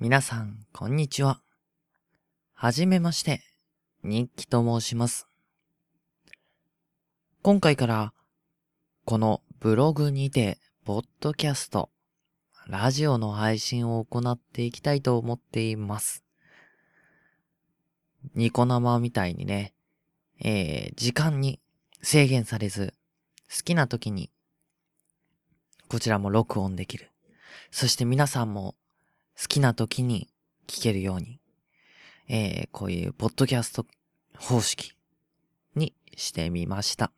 皆さん、こんにちは。はじめまして、日記と申します。今回から、このブログにて、ポッドキャスト、ラジオの配信を行っていきたいと思っています。ニコ生みたいにね、えー、時間に制限されず、好きな時に、こちらも録音できる。そして皆さんも好きな時に聞けるように、えー、こういうポッドキャスト方式にしてみました。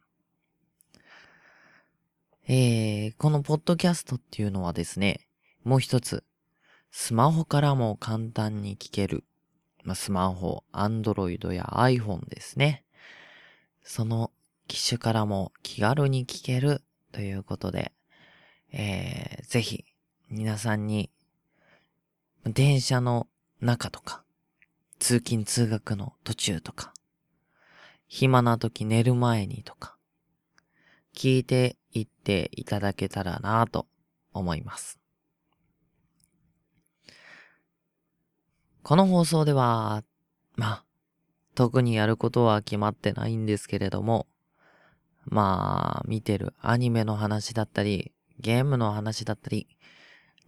えー、このポッドキャストっていうのはですね、もう一つ、スマホからも簡単に聞ける、まあ、スマホ、アンドロイドや iPhone ですね。その機種からも気軽に聞けるということで、えー、ぜひ皆さんに電車の中とか、通勤通学の途中とか、暇な時寝る前にとか、聞いていっていただけたらなぁと思います。この放送では、まあ、特にやることは決まってないんですけれども、まあ、見てるアニメの話だったり、ゲームの話だったり、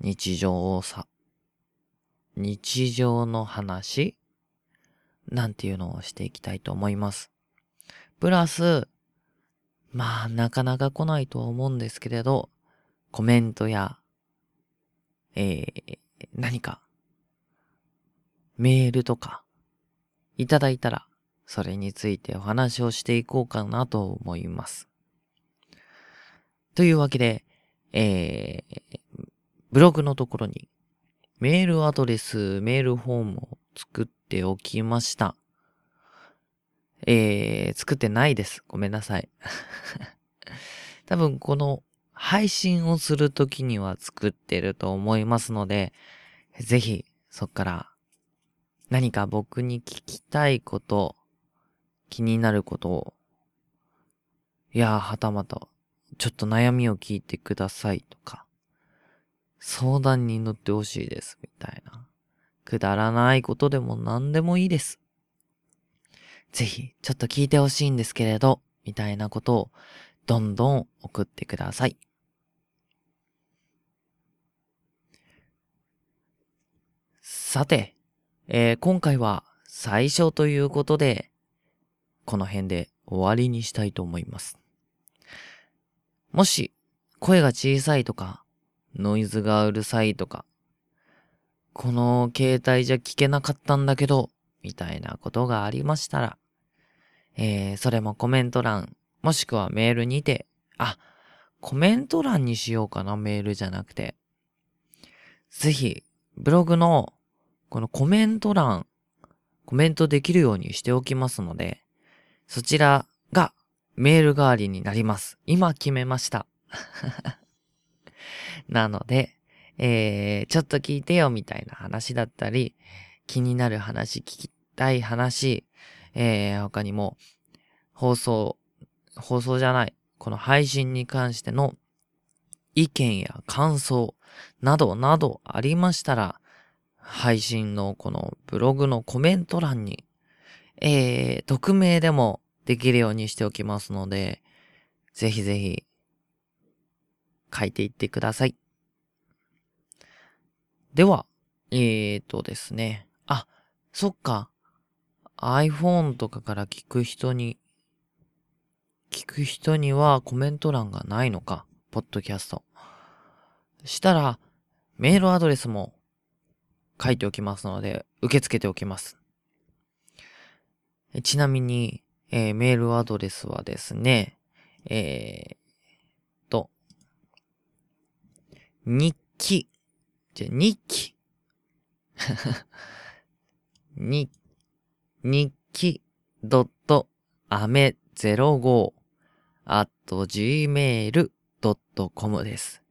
日常をさ、日常の話なんていうのをしていきたいと思います。プラス、まあ、なかなか来ないとは思うんですけれど、コメントや、えー、何か、メールとか、いただいたら、それについてお話をしていこうかなと思います。というわけで、えー、ブログのところにメールアドレス、メールフォームを作っておきました。えー、作ってないです。ごめんなさい。多分この配信をするときには作ってると思いますので、ぜひそっから何か僕に聞きたいこと、気になることを、いやー、はたまた、ちょっと悩みを聞いてくださいとか、相談に乗ってほしいです、みたいな。くだらないことでも何でもいいです。ぜひ、ちょっと聞いてほしいんですけれど、みたいなことを、どんどん送ってください。さて、えー今回は最初ということで、この辺で終わりにしたいと思います。もし、声が小さいとか、ノイズがうるさいとか、この携帯じゃ聞けなかったんだけど、みたいなことがありましたら、えー、それもコメント欄、もしくはメールにて、あ、コメント欄にしようかな、メールじゃなくて。ぜひ、ブログの、このコメント欄、コメントできるようにしておきますので、そちらがメール代わりになります。今決めました。なので、えー、ちょっと聞いてよみたいな話だったり、気になる話、聞きたい話、えー、他にも、放送、放送じゃない、この配信に関しての意見や感想などなどありましたら、配信のこのブログのコメント欄に、えー、匿名でもできるようにしておきますので、ぜひぜひ書いていってください。では、えーとですね。あ、そっか。iPhone とかから聞く人に、聞く人にはコメント欄がないのか。ポッドキャスト。したら、メールアドレスも書いておきますので、受け付けておきます。ちなみに、えーメールアドレスはですね、えー、と、日記、じゃ、日記。に、日記 .ame05 at gmail.com です。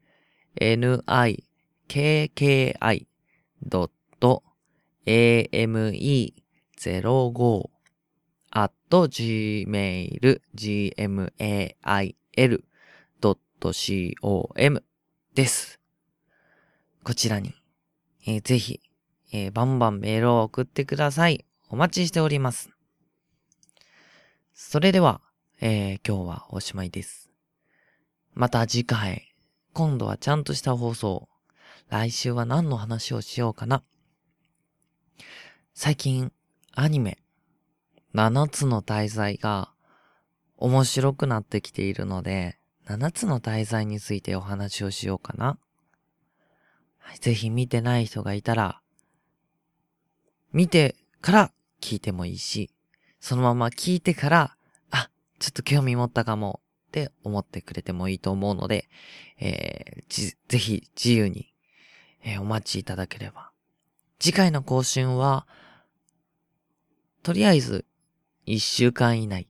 nikki.ame05 at gmail, gmail.com です。こちらに、えーぜひ、えー、バンバンメールを送ってください。お待ちしております。それでは、えー、今日はおしまいです。また次回、今度はちゃんとした放送。来週は何の話をしようかな。最近、アニメ、七つの大罪が面白くなってきているので、七つの大罪についてお話をしようかな。ぜひ見てない人がいたら、見てから聞いてもいいし、そのまま聞いてから、あ、ちょっと興味持ったかもって思ってくれてもいいと思うので、えー、ぜひ自由に、えー、お待ちいただければ。次回の更新は、とりあえず、一週間以内っ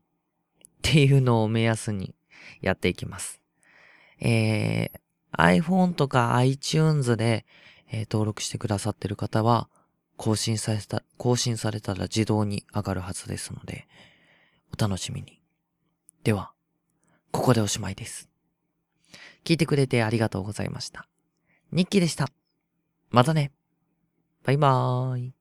ていうのを目安にやっていきます。えー、iPhone とか iTunes で、えー、登録してくださってる方は、更新された、更新されたら自動に上がるはずですので、お楽しみに。では、ここでおしまいです。聞いてくれてありがとうございました。日記でした。またね。バイバーイ。